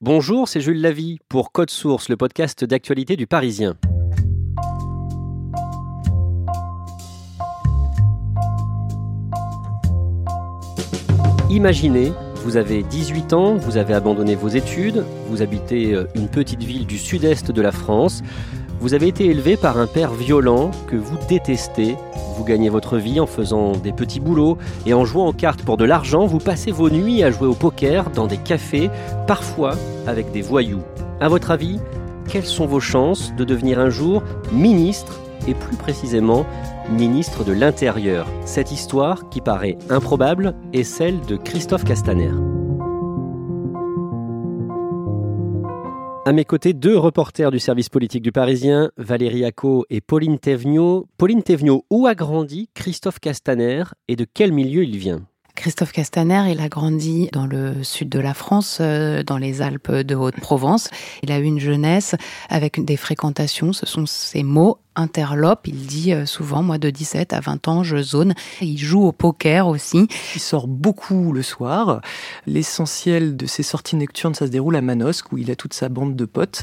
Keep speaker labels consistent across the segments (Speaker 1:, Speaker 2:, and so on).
Speaker 1: Bonjour, c'est Jules Lavie pour Code Source, le podcast d'actualité du Parisien. Imaginez, vous avez 18 ans, vous avez abandonné vos études, vous habitez euh, une petite ville du sud-est de la France, vous avez été élevé par un père violent que vous détestez, vous gagnez votre vie en faisant des petits boulots et en jouant aux cartes pour de l'argent, vous passez vos nuits à jouer au poker dans des cafés, parfois avec des voyous. À votre avis, quelles sont vos chances de devenir un jour ministre et plus précisément ministre de l'Intérieur? Cette histoire, qui paraît improbable, est celle de Christophe Castaner. À mes côtés, deux reporters du service politique du Parisien, Valérie Acco et Pauline Thévenot. Pauline Thévenot, où a grandi Christophe Castaner et de quel milieu il vient?
Speaker 2: Christophe Castaner, il a grandi dans le sud de la France, euh, dans les Alpes de Haute-Provence. Il a eu une jeunesse avec des fréquentations, ce sont ses mots, interlope. Il dit euh, souvent, moi de 17 à 20 ans, je zone. Il joue au poker aussi.
Speaker 3: Il sort beaucoup le soir. L'essentiel de ses sorties nocturnes, ça se déroule à Manosque, où il a toute sa bande de potes.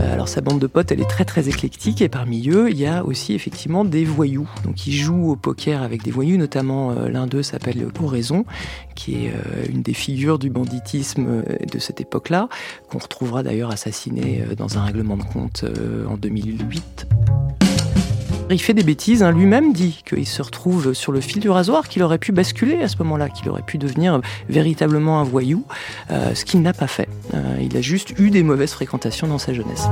Speaker 3: Euh, alors sa bande de potes, elle est très très éclectique et parmi eux, il y a aussi effectivement des voyous. Donc ils jouent au poker avec des voyous, notamment euh, l'un d'eux s'appelle Oraison, qui est euh, une des figures du banditisme de cette époque-là, qu'on retrouvera d'ailleurs assassiné dans un règlement de compte en 2008. Il fait des bêtises, hein. lui-même dit qu'il se retrouve sur le fil du rasoir, qu'il aurait pu basculer à ce moment-là, qu'il aurait pu devenir véritablement un voyou, euh, ce qu'il n'a pas fait. Euh, il a juste eu des mauvaises fréquentations dans sa jeunesse.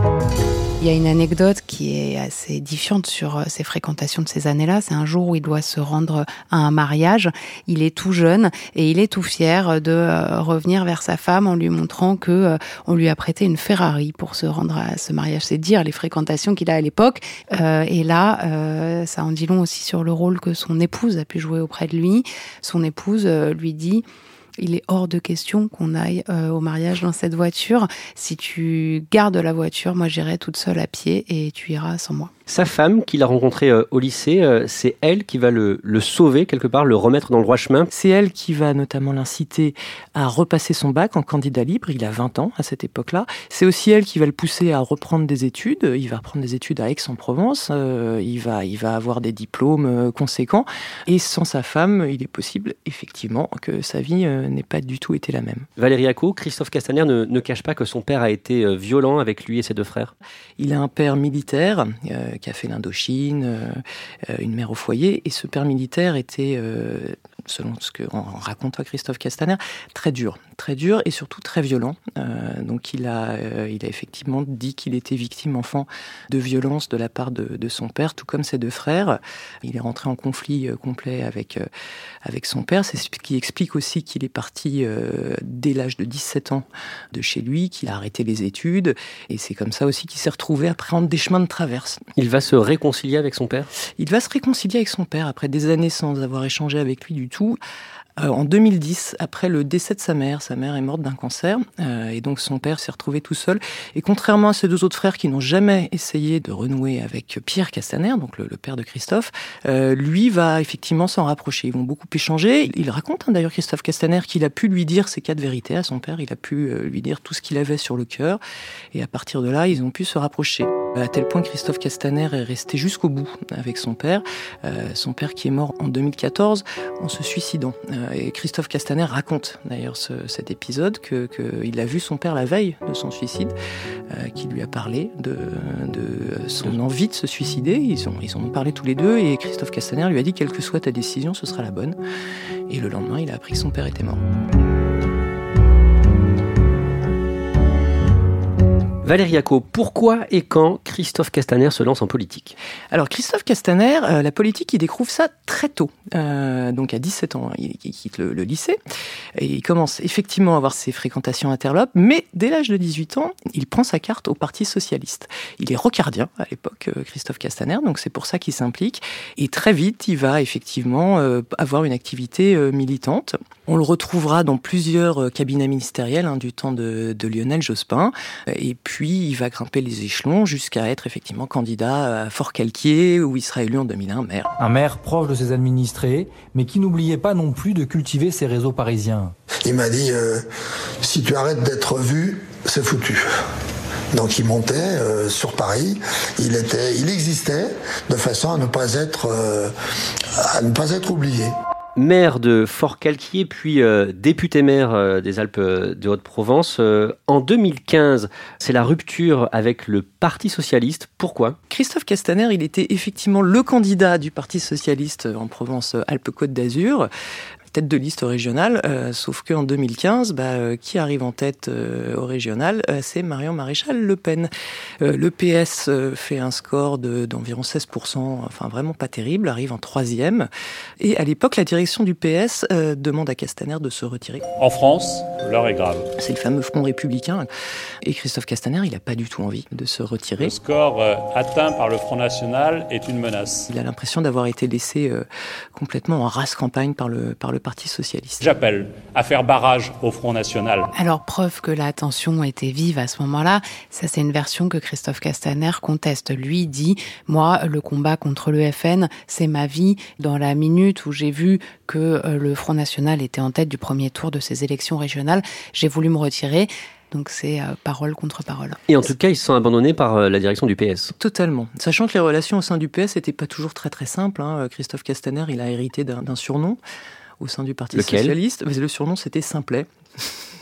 Speaker 2: Il y a une anecdote qui est assez édifiante sur euh, ces fréquentations de ces années-là. C'est un jour où il doit se rendre à un mariage. Il est tout jeune et il est tout fier de revenir vers sa femme en lui montrant que on lui a prêté une Ferrari pour se rendre à ce mariage. C'est dire les fréquentations qu'il a à l'époque. et là, euh, ça en dit long aussi sur le rôle que son épouse a pu jouer auprès de lui. Son épouse euh, lui dit il est hors de question qu'on aille euh, au mariage dans cette voiture. Si tu gardes la voiture, moi j'irai toute seule à pied et tu iras sans moi.
Speaker 1: Sa femme, qu'il a rencontrée euh, au lycée, euh, c'est elle qui va le, sauver quelque part, le remettre dans le droit chemin.
Speaker 3: C'est elle qui va notamment l'inciter à repasser son bac en candidat libre. Il a 20 ans à cette époque-là. C'est aussi elle qui va le pousser à reprendre des études. Il va reprendre des études à Aix-en-Provence. Euh, il, va, il va avoir des diplômes conséquents. Et sans sa femme, il est possible effectivement que sa vie n'ait pas du tout été la même.
Speaker 1: Valérie Acco, Christophe Castaner ne, ne, cache pas que son père a été violent avec lui et ses deux frères.
Speaker 3: Il a un père militaire qui a l'Indochine, euh, euh, une mère au foyer. Et ce père militaire était, euh, selon ce que raconte Christophe Castaner, très dur, très dur et surtout très violent. donc il a, il a effectivement dit qu'il était victime enfant de violence de la part de, son père, tout comme ses deux frères. Il est rentré en conflit complet avec, avec son père. C'est ce qui explique aussi qu'il est parti dès l'âge de 17 ans de chez lui, qu'il a arrêté les études. Et c'est comme ça aussi qu'il s'est retrouvé à prendre des chemins de traverse.
Speaker 1: Il va se réconcilier avec son père?
Speaker 3: Il va se réconcilier avec son père après des années sans avoir échangé avec lui du euh, en 2010, après le décès de sa mère. Sa mère est morte d'un cancer, euh, et donc son père s'est retrouvé tout seul. Et contrairement à ses deux autres frères qui n'ont jamais essayé de renouer avec Pierre Castaner, donc le, père de Christophe, euh, lui va effectivement s'en rapprocher. Ils vont beaucoup échanger. Il raconte hein, d'ailleurs Christophe Castaner qu'il a pu lui dire ses quatre vérités à son père. Il a pu lui dire tout ce qu'il avait sur le cœur, et à partir de là, ils ont pu se rapprocher. À tel point Christophe Castaner est resté jusqu'au bout avec son père. son père qui est mort en 2014 en se suicidant. Euh, Christophe Castaner raconte d'ailleurs cet épisode qu'il que a vu son père la veille de son suicide, euh, qui lui a parlé de, de, son envie de se suicider. Ils, ont, ils ont parlé tous les deux et Christophe Castaner lui a dit quelle que soit ta décision, ce sera la bonne. Et le lendemain, il a appris que son père était mort.
Speaker 1: Valérie Acco, pourquoi et quand Christophe Castaner se lance en politique
Speaker 3: Alors Christophe Castaner, euh, la politique, il découvre ça très tôt. Euh, donc à 17 ans, il, quitte le, lycée et il commence effectivement à avoir ses fréquentations interlopes, mais dès l'âge de 18 ans, il prend sa carte au Parti Socialiste. Il est rocardien à l'époque, euh, Christophe Castaner, donc c'est pour ça qu'il s'implique. Et très vite, il va effectivement avoir une activité militante. On le retrouvera dans plusieurs cabinets ministériels hein, du temps de, de Lionel Jospin. Et puis puis il va grimper les échelons jusqu'à être effectivement candidat à Fort-Calquier, où il sera élu en 2001 maire.
Speaker 4: Un maire proche de ses administrés, mais qui n'oubliait pas non plus de cultiver ses réseaux parisiens.
Speaker 5: Il m'a dit euh, si tu arrêtes d'être vu, c'est foutu. Donc il montait euh, sur Paris, il était, il existait de façon à ne pas être, euh, à ne pas être oublié
Speaker 1: maire de Fort-Calquier, puis euh, député maire euh, des Alpes de Haute-Provence. Euh, en 2015, c'est la rupture avec le Parti socialiste. Pourquoi?
Speaker 3: Christophe Castaner, il était effectivement le candidat du Parti socialiste en Provence-Alpes-Côte d'Azur tête de liste régionale, euh, sauf qu'en 2015, bah, euh, qui arrive en tête euh, au régional C'est Marion Maréchal Le Pen. le PS fait un score d'environ 16%, enfin vraiment pas terrible, arrive en troisième. Et à l'époque, la direction du PS demande à Castaner de se retirer.
Speaker 6: En France, l'heure est grave.
Speaker 3: C'est le fameux Front républicain. Et Christophe Castaner, il n'a pas du tout envie de se retirer. Le
Speaker 6: score atteint par le Front National est une menace.
Speaker 3: Il a l'impression d'avoir été laissé complètement en race campagne par le, par le Parti socialiste.
Speaker 6: J'appelle à faire barrage au Front National.
Speaker 2: Alors, preuve que la tension était vive à ce moment-là, ça c'est une version que Christophe Castaner conteste. Lui dit, moi, le combat contre le FN, c'est ma vie. Dans la minute où j'ai vu que euh, le Front National était en tête du premier tour de ces élections régionales, j'ai voulu me retirer. Donc c'est euh, parole contre parole.
Speaker 1: Et en tout cas, ils se sont abandonnés par euh, la direction du PS.
Speaker 3: Totalement. Sachant que les relations au sein du PS n'étaient pas toujours très très simples. Hein. Christophe Castaner, il a hérité d'un surnom au sein du Parti socialiste. le surnom, c'était Simplet.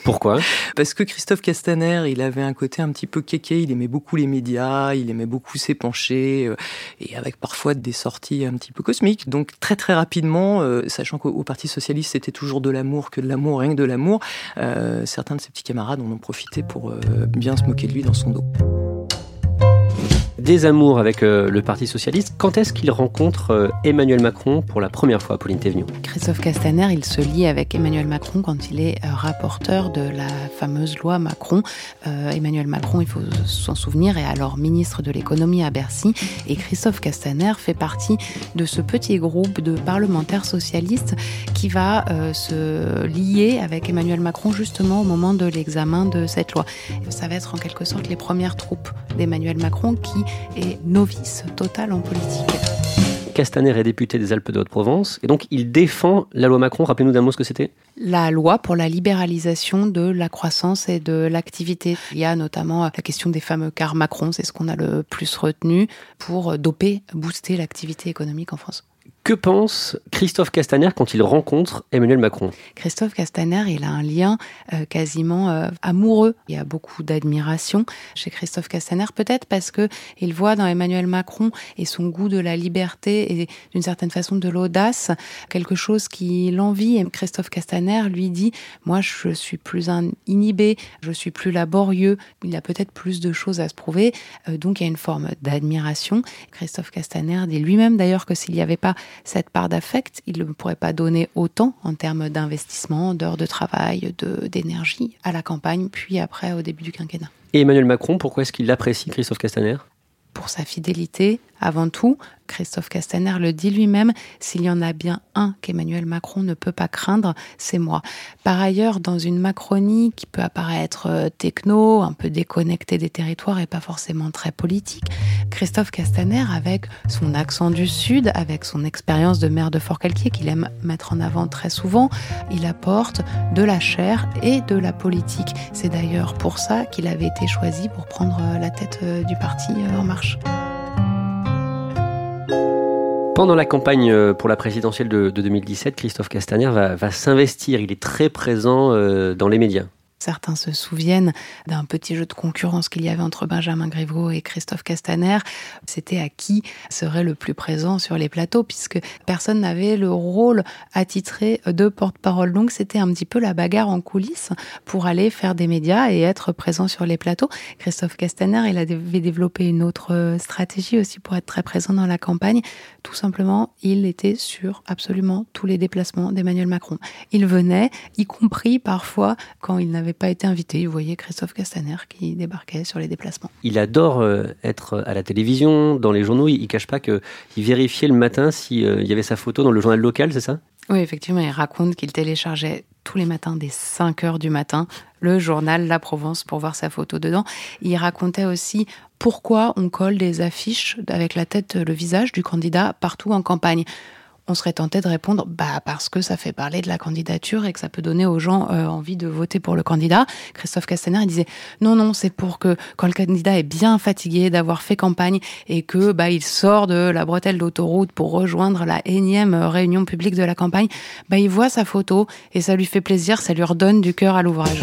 Speaker 1: Pourquoi
Speaker 3: Parce que Christophe Castaner, il avait un côté un petit peu kéké, il aimait beaucoup les médias, il aimait beaucoup s'épancher, euh, et avec parfois des sorties un petit peu cosmiques. Donc très très rapidement, euh, sachant qu'au Parti Socialiste c'était toujours de l'amour que de l'amour, rien que de l'amour, euh, certains de ses petits camarades en ont profité pour bien se moquer de lui dans son dos
Speaker 1: des amours avec euh, le Parti Socialiste. Quand est-ce qu'il rencontre euh, Emmanuel Macron pour la première fois, Pauline Thévenoud
Speaker 2: Christophe Castaner, il se lie avec Emmanuel Macron quand il est euh, rapporteur de la fameuse loi Macron. Emmanuel Macron, il faut s'en souvenir, est alors ministre de l'économie à Bercy. Et Christophe Castaner fait partie de ce petit groupe de parlementaires socialistes qui va se lier avec Emmanuel Macron justement au moment de l'examen de cette loi. Ça va être en quelque sorte les premières troupes d'Emmanuel Macron qui et novice total en politique.
Speaker 1: Castaner est député des Alpes de Haute-Provence et donc il défend la loi Macron. Rappelez-nous d'un mot ce que c'était.
Speaker 2: La loi pour la libéralisation de la croissance et de l'activité. Il y a notamment la question des fameux cars Macron, c'est ce qu'on a le plus retenu pour doper, booster l'activité économique en France.
Speaker 1: Que pense Christophe Castaner quand il rencontre Emmanuel Macron?
Speaker 2: Christophe Castaner, il a un lien euh, quasiment euh, amoureux. Il y a beaucoup d'admiration chez Christophe Castaner, peut-être parce que il voit dans Emmanuel Macron et son goût de la liberté et d'une certaine façon de l'audace quelque chose qui l'envie. Christophe Castaner lui dit "Moi, je suis plus inhibé, je suis plus laborieux. Il a peut-être plus de choses à se prouver." Euh, donc, il y a une forme d'admiration. Christophe Castaner dit lui-même d'ailleurs que s'il n'y avait pas cette part d'affect, il ne pourrait pas donner autant en termes d'investissement, d'heures de travail, d'énergie à la campagne, puis après au début du quinquennat.
Speaker 1: Et Emmanuel Macron, pourquoi est-ce qu'il apprécie Christophe Castaner?
Speaker 2: Pour sa fidélité Avant tout, Christophe Castaner le dit lui-même, s'il y en a bien un qu'Emmanuel Macron ne peut pas craindre, c'est moi. Par ailleurs, dans une Macronie qui peut apparaître euh, techno, un peu déconnectée des territoires et pas forcément très politique, Christophe Castaner, avec son accent du Sud, avec son expérience de maire de Fort-Calquier qu'il aime mettre en avant très souvent, il apporte de la chair et de la politique. C'est d'ailleurs pour ça qu'il avait été choisi pour prendre euh, la tête euh, du parti En Marche.
Speaker 1: Pendant la campagne euh, pour la présidentielle de, 2017, Christophe Castaner va, s'investir. Il est très présent euh, dans les médias.
Speaker 2: Certains se souviennent d'un petit jeu de concurrence qu'il y avait entre Benjamin Griveaux et Christophe Castaner. C'était à qui serait le plus présent sur les plateaux, puisque personne n'avait le rôle attitré de porte-parole. Donc c'était un petit peu la bagarre en coulisses pour aller faire des médias et être présent sur les plateaux. Christophe Castaner, il avait développé une autre stratégie aussi pour être très présent dans la campagne. Tout simplement, il était sur absolument tous les déplacements d'Emmanuel Macron. Il venait, y compris parfois quand il n'avait pas été invité. Vous voyez Christophe Castaner qui débarquait sur les déplacements.
Speaker 1: Il adore euh, être à la télévision, dans les journaux. Il, ne cache pas qu'il vérifiait le matin s'il euh, y avait sa photo dans le journal local, c'est ça?
Speaker 2: Oui, effectivement. Il raconte qu'il téléchargeait tous les matins dès 5 heures du matin le journal La Provence pour voir sa photo dedans. Il racontait aussi pourquoi on colle des affiches avec la tête, le visage du candidat partout en campagne on serait tenté de répondre bah parce que ça fait parler de la candidature et que ça peut donner aux gens euh, envie de voter pour le candidat. Christophe Castaner disait non non c'est pour que quand le candidat est bien fatigué d'avoir fait campagne et que bah il sort de la bretelle d'autoroute pour rejoindre la énième réunion publique de la campagne, bah il voit sa photo et ça lui fait plaisir, ça lui redonne du cœur à l'ouvrage.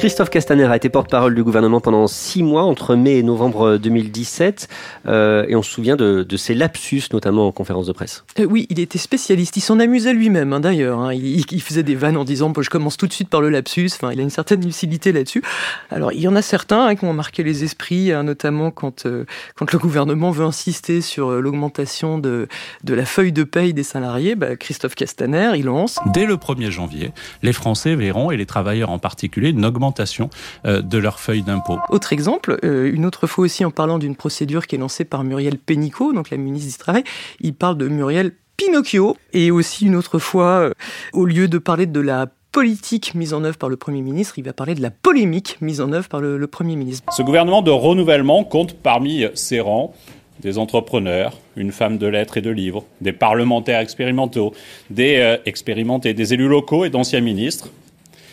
Speaker 1: Christophe Castaner a été porte-parole du gouvernement pendant six mois, entre mai et novembre 2017, euh, et on se souvient de, ses lapsus, notamment en conférence de presse.
Speaker 3: Euh, oui, il était spécialiste, il s'en amusait lui-même hein, d'ailleurs. Hein. Il, faisait des vannes en disant je commence tout de suite par le lapsus, enfin, il a une certaine lucidité là-dessus. Alors il y en a certains hein, qui ont marqué les esprits, notamment quand, euh, quand le gouvernement veut insister sur l'augmentation de, de la feuille de paye des salariés. Bah, Christophe Castaner, il lance.
Speaker 7: Dès le 1er janvier, les Français verront, et les travailleurs en particulier, une augmentation euh, de leur feuille d'impôt.
Speaker 3: Autre exemple, euh, une autre fois aussi en parlant d'une procédure qui est lancée par Muriel Pénicaud, donc la ministre du Travail, il parle de Muriel Pinocchio. Et aussi une autre fois, euh, au lieu de parler de la politique mise en œuvre par le Premier ministre, il va parler de la polémique mise en œuvre par le, Premier ministre.
Speaker 6: Ce gouvernement de renouvellement compte parmi ses rangs des entrepreneurs, une femme de lettres et de livres, des parlementaires expérimentaux, des expérimentés, des élus locaux et d'anciens ministres.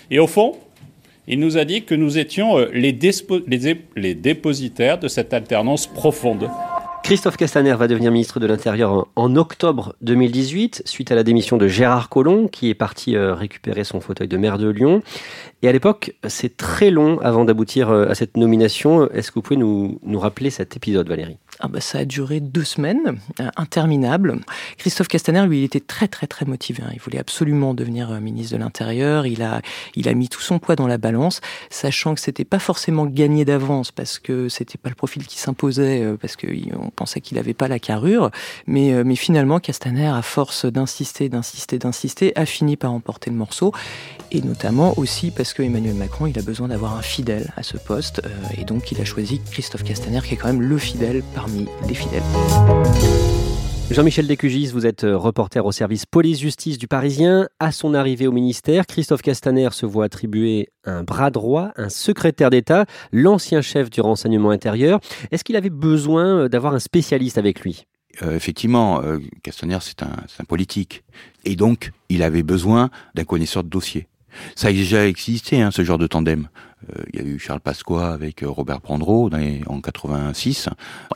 Speaker 6: Et au fond, il nous a dit que nous étions euh, les, dépositaires de cette alternance profonde.
Speaker 1: Christophe Castaner va devenir ministre de l'Intérieur en, octobre 2018, suite à la démission de Gérard Collomb, qui est parti euh, récupérer son fauteuil de maire de Lyon. Et à l'époque, c'est très long avant d'aboutir euh, à cette nomination. Est-ce que vous pouvez nous rappeler cet épisode, Valérie?
Speaker 3: Ah bah, ça a duré deux semaines, euh, interminable. Christophe Castaner, lui, il était très très très motivé. Hein. Il voulait absolument devenir euh, ministre de l'Intérieur. Il a, il a mis tout son poids dans la balance, sachant que c'était pas forcément gagné d'avance parce que c'était pas le profil qui s'imposait, euh, parce qu'on pensait qu'il avait pas la carrure. Mais, mais finalement, Castaner, à force d'insister, d'insister, d'insister, a fini par emporter le morceau. Et notamment aussi parce que Emmanuel Macron, il a besoin d'avoir un fidèle à ce poste. et donc, il a choisi Christophe Castaner, qui est quand même le fidèle par
Speaker 1: Jean-Michel Descugis, vous êtes euh, reporter au service police-justice du Parisien. À son arrivée au ministère, Christophe Castaner se voit attribuer un bras droit, un secrétaire d'État, l'ancien chef du renseignement intérieur. Est-ce qu'il avait besoin euh, d'avoir un spécialiste avec lui?
Speaker 8: Euh, effectivement, Castaner, c'est un, un, politique. Et donc, il avait besoin d'un connaisseur de dossier. Ça a déjà existé, hein, ce genre de tandem. Euh, il y a eu Charles Pasqua avec euh, Robert Prandreau en 86.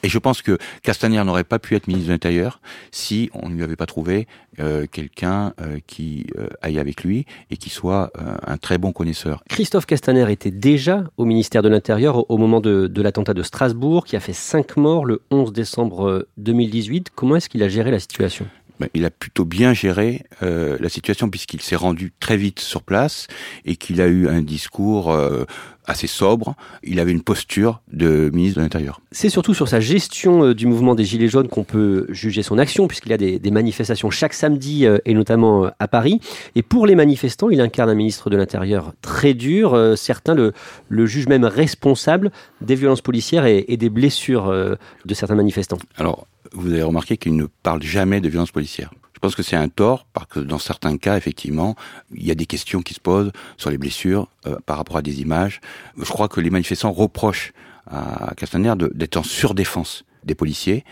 Speaker 8: Et je pense que Castaner n'aurait pas pu être ministre de l'Intérieur si on ne lui avait pas trouvé euh, quelqu'un qui aille avec lui et qui soit un très bon connaisseur.
Speaker 1: Christophe Castaner était déjà au ministère de l'Intérieur au moment de, de l'attentat de Strasbourg qui a fait cinq morts le 11 décembre 2018. Comment est-ce qu'il a géré la situation?
Speaker 8: Ben, il a plutôt bien géré euh, la situation puisqu'il s'est rendu très vite sur place et qu'il a eu un discours euh, assez sobre. Il avait une posture de ministre de l'Intérieur.
Speaker 1: C'est surtout sur sa gestion euh, du mouvement des Gilets jaunes qu'on peut juger son action, puisqu'il y a des, des manifestations chaque samedi, et notamment à Paris. Et pour les manifestants, il incarne un ministre de l'Intérieur très dur. Certains le, le jugent même responsable des violences policières et, et des blessures de certains manifestants.
Speaker 8: Alors, vous avez remarqué qu'il ne parle jamais de violence policière. Je pense que c'est un tort, parce que dans certains cas, effectivement, il y a des questions qui se posent sur les blessures euh, par rapport à des images. Je crois que les manifestants reprochent à Castaner d'être en surdéfense des policiers.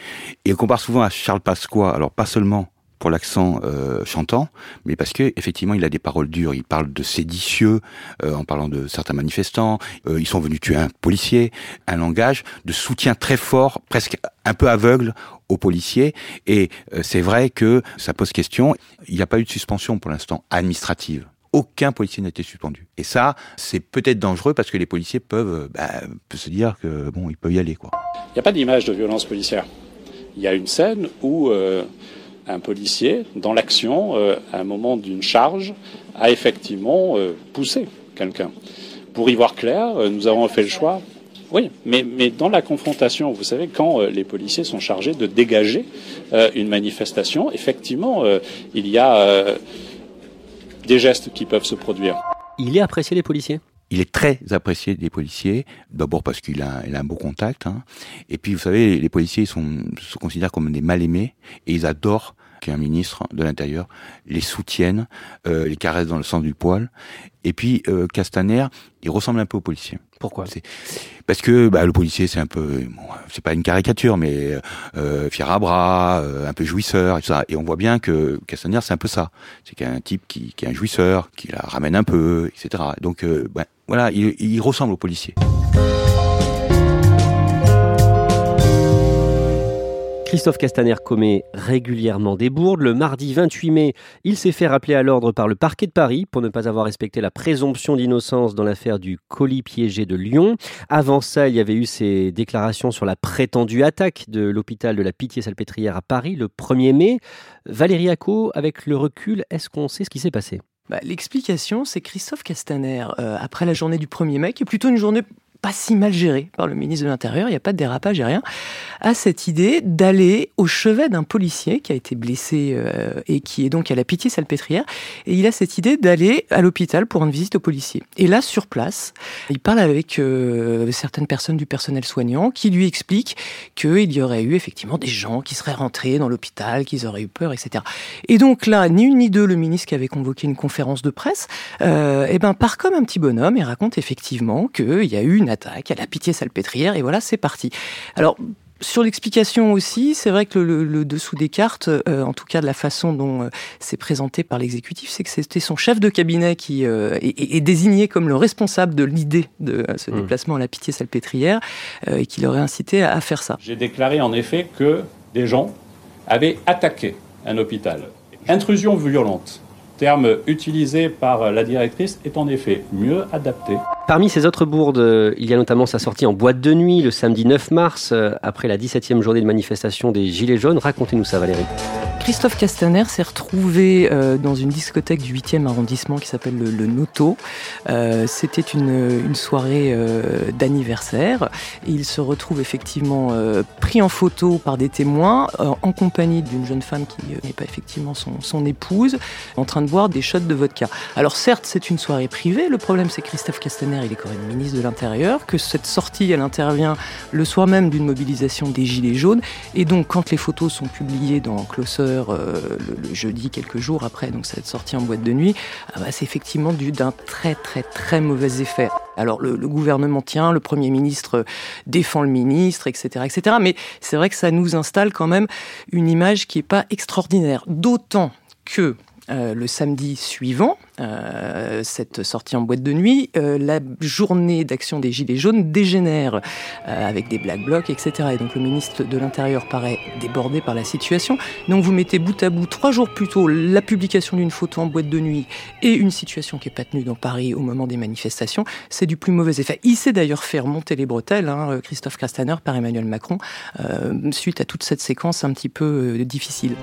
Speaker 8: Et on compare souvent à Charles Pasqua, alors pas seulement pour l'accent euh, chantant, mais parce que effectivement il a des paroles dures. Il parle de séditieux euh, en parlant de certains manifestants. Euh, ils sont venus tuer un policier. Un langage de soutien très fort, presque un peu aveugle aux policiers. Et c'est vrai que ça pose question. Il n'y a pas eu de suspension pour l'instant administrative. Aucun policier n'a été suspendu. Et ça, c'est peut-être dangereux parce que les policiers peuvent, bah, se dire que bon, ils peuvent y aller.
Speaker 6: Il n'y a pas d'image de violence policière. Il y a une scène où un policier, dans l'action, euh, à un moment d'une charge, a effectivement euh, poussé quelqu'un. Pour y voir clair, euh, nous avons fait le choix. Oui, mais, mais dans la confrontation, vous savez, quand euh, les policiers sont chargés de dégager euh, une manifestation, effectivement, euh, il y a euh, des gestes qui peuvent se produire.
Speaker 1: Il est apprécié des policiers?
Speaker 8: Il est très apprécié des policiers, d'abord parce qu'il a, il a un beau contact, hein. et puis vous savez, les policiers ils sont, se considèrent comme des mal-aimés, et ils adorent qu'un ministre de l'Intérieur les soutienne, euh, les caresse dans le sens du poil. Et puis euh, Castaner, il ressemble un peu au policier.
Speaker 1: Pourquoi?
Speaker 8: Parce que bah, le policier c'est un peu, bon, c'est pas une caricature, mais euh, fier à bras, euh, un peu jouisseur et tout ça. Et on voit bien que Castaner c'est un peu ça. C'est qu'un type qui, qui est un jouisseur, qui la ramène un peu, etc. Donc euh, bah, voilà, il, il ressemble au policier.
Speaker 1: Christophe Castaner commet régulièrement des bourdes. Le mardi 28 mai, il s'est fait rappeler à l'ordre par le parquet de Paris pour ne pas avoir respecté la présomption d'innocence dans l'affaire du colis piégé de Lyon. Avant ça, il y avait eu ces déclarations sur la prétendue attaque de l'hôpital de la Pitié-Salpêtrière à Paris le 1er mai. Valérie Acco, avec le recul, est-ce qu'on sait ce qui s'est passé?
Speaker 3: Bah, L'explication, c'est Christophe Castaner, euh, après la journée du 1er mai, qui est plutôt une journée pas si mal gérée par le ministre de l'Intérieur, il n'y a pas de dérapage et rien, a cette idée d'aller au chevet d'un policier qui a été blessé euh, et qui est donc à la pitié salpêtrière. Et il a cette idée d'aller à l'hôpital pour rendre visite au policier. Et là, sur place, il parle avec euh, certaines personnes du personnel soignant qui lui expliquent qu'il y aurait eu effectivement des gens qui seraient rentrés dans l'hôpital, qu'ils auraient eu peur, etc. Et donc là, ni une ni deux, le ministre qui avait convoqué une conférence de presse, euh, eh ben, part comme un petit bonhomme et raconte effectivement qu'il y a eu une attaque à la pitié salpêtrière et voilà, c'est parti. Alors, sur l'explication aussi, c'est vrai que le, le, dessous des cartes, euh, en tout cas de la façon dont euh, c'est présenté par l'exécutif, c'est que c'était son chef de cabinet qui euh, est, est, désigné comme le responsable de l'idée de ce mmh. déplacement à la pitié salpêtrière et qui l'aurait incité à, à faire ça.
Speaker 6: J'ai déclaré en effet que des gens avaient attaqué un hôpital. Intrusion violente terme utilisé par la directrice est en effet mieux adapté.
Speaker 1: Parmi ces autres bourdes, il y a notamment sa sortie en boîte de nuit le samedi 9 mars, après la 17e journée de manifestation des Gilets jaunes. Racontez-nous ça, Valérie.
Speaker 3: Christophe Castaner s'est retrouvé euh, dans une discothèque du 8e arrondissement qui s'appelle le, Noto. Euh, C'était une, soirée euh, d'anniversaire. Il se retrouve effectivement pris en photo par des témoins en compagnie d'une jeune femme qui n'est pas effectivement son, épouse, en train de boire des shots de vodka. Alors certes, c'est une soirée privée. Le problème, c'est Christophe Castaner, il est quand même ministre de l'Intérieur, que cette sortie, elle intervient le soir même d'une mobilisation des Gilets jaunes. Et donc, quand les photos sont publiées dans Closer euh, le, jeudi, quelques jours après, donc cette sortie en boîte de nuit, ah bah, c'est effectivement dû d'un très très très mauvais effet. Alors le, gouvernement tient, le Premier ministre défend le ministre, etc. etc. Mais c'est vrai que ça nous installe quand même une image qui n'est pas extraordinaire. D'autant que euh, le samedi suivant, euh, cette sortie en boîte de nuit, euh, la journée d'action des Gilets jaunes dégénère avec des black blocs, etc. Et donc le ministre de l'Intérieur paraît débordé par la situation. Donc vous mettez bout à bout, trois jours plus tôt, la publication d'une photo en boîte de nuit et une situation qui n'est pas tenue dans Paris au moment des manifestations, c'est du plus mauvais effet. Il s'est d'ailleurs fait remonter les bretelles, hein, Christophe Castaner, par Emmanuel Macron, suite à toute cette séquence un petit peu difficile.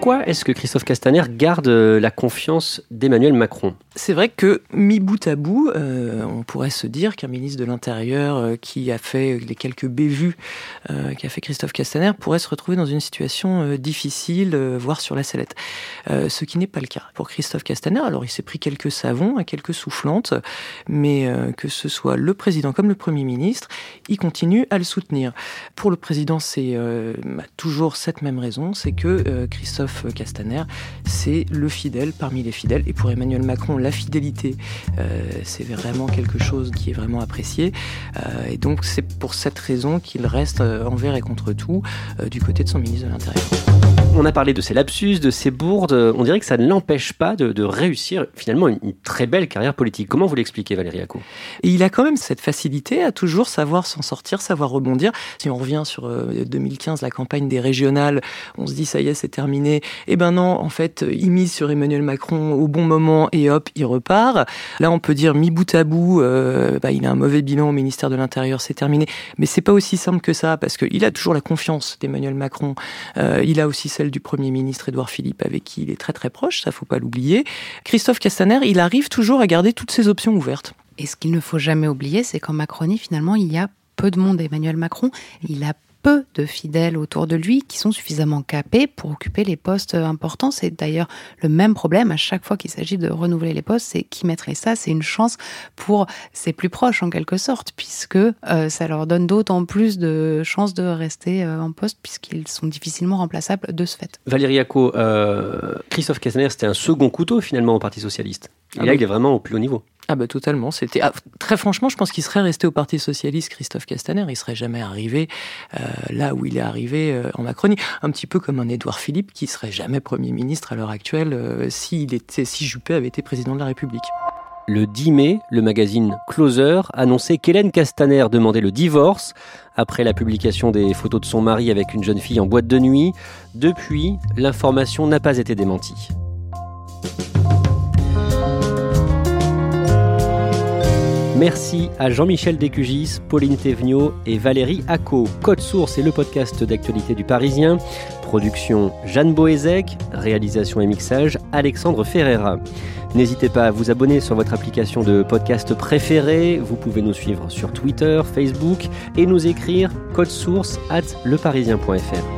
Speaker 1: Pourquoi est-ce que Christophe Castaner garde euh, la confiance d'Emmanuel Macron?
Speaker 3: C'est vrai que, mis bout à bout, euh, on pourrait se dire qu'un ministre de l'Intérieur euh, qui a fait les quelques bévues qu'a fait Christophe Castaner pourrait se retrouver dans une situation difficile, voire sur la sellette. ce qui n'est pas le cas. Pour Christophe Castaner, alors il s'est pris quelques savons, à quelques soufflantes, mais que ce soit le président comme le Premier ministre, il continue à le soutenir. Pour le président, c'est bah, toujours cette même raison, c'est que Christophe Castaner, c'est le fidèle parmi les fidèles. Et pour Emmanuel Macron, la fidélité, euh, c'est vraiment quelque chose qui est vraiment apprécié. Euh, et donc c'est pour cette raison qu'il reste euh, envers et contre tout du côté de son ministre de l'Intérieur.
Speaker 1: On a parlé de ses lapsus, de ses bourdes. On dirait que ça ne l'empêche pas de, réussir finalement une, très belle carrière politique. Comment vous l'expliquez, Valérie Acco
Speaker 3: il a quand même cette facilité à toujours savoir s'en sortir, savoir rebondir. Si on revient sur 2015, la campagne des régionales, on se dit ça y est, c'est terminé. Eh ben non, en fait, il mise sur Emmanuel Macron au bon moment et hop, il repart. Là, on peut dire mi bout à bout, euh, bah, il a un mauvais bilan au ministère de l'Intérieur, c'est terminé. Mais c'est pas aussi simple que ça parce qu'il a toujours la confiance d'Emmanuel Macron. Euh, il a aussi celle du Premier ministre Édouard Philippe avec qui il est très très proche, ça faut pas l'oublier. Christophe Castaner, il arrive toujours à garder toutes ses options ouvertes.
Speaker 2: Et ce qu'il ne faut jamais oublier, c'est qu'en Macronie, finalement, il y a peu de monde. Emmanuel Macron, il a peu de fidèles autour de lui qui sont suffisamment capés pour occuper les postes importants. C'est d'ailleurs le même problème à chaque fois qu'il s'agit de renouveler les postes, c'est qui mettrait ça, c'est une chance pour ses plus proches en quelque sorte, puisque euh, ça leur donne d'autant plus de chances de rester euh, en poste puisqu'ils sont difficilement remplaçables de ce fait.
Speaker 1: Valérie Acco, euh, Christophe Castaner, c'était un second couteau finalement au Parti socialiste. Et ah là, il est vraiment au plus haut niveau.
Speaker 3: Ah bah totalement. C'était ah, très franchement, je pense qu'il serait resté au Parti socialiste, Christophe Castaner. Il serait jamais arrivé euh, là où il est arrivé euh, en Macronie. Un petit peu comme un Édouard Philippe qui serait jamais Premier ministre à l'heure actuelle euh, si Juppé avait été président de la République.
Speaker 1: Le 10 mai, le magazine Closer annonçait qu'Hélène Castaner demandait le divorce après la publication des photos de son mari avec une jeune fille en boîte de nuit. Depuis, l'information n'a pas été démentie. Merci à Jean-Michel Descugis, Pauline Thévenot et Valérie Acco. Code Source est le podcast d'actualité du Parisien. Production Jeanne Boézek, réalisation et mixage Alexandre Ferreira. N'hésitez pas à vous abonner sur votre application de podcast préférée. Vous pouvez nous suivre sur Twitter, Facebook et nous écrire code source at leparisien.fr.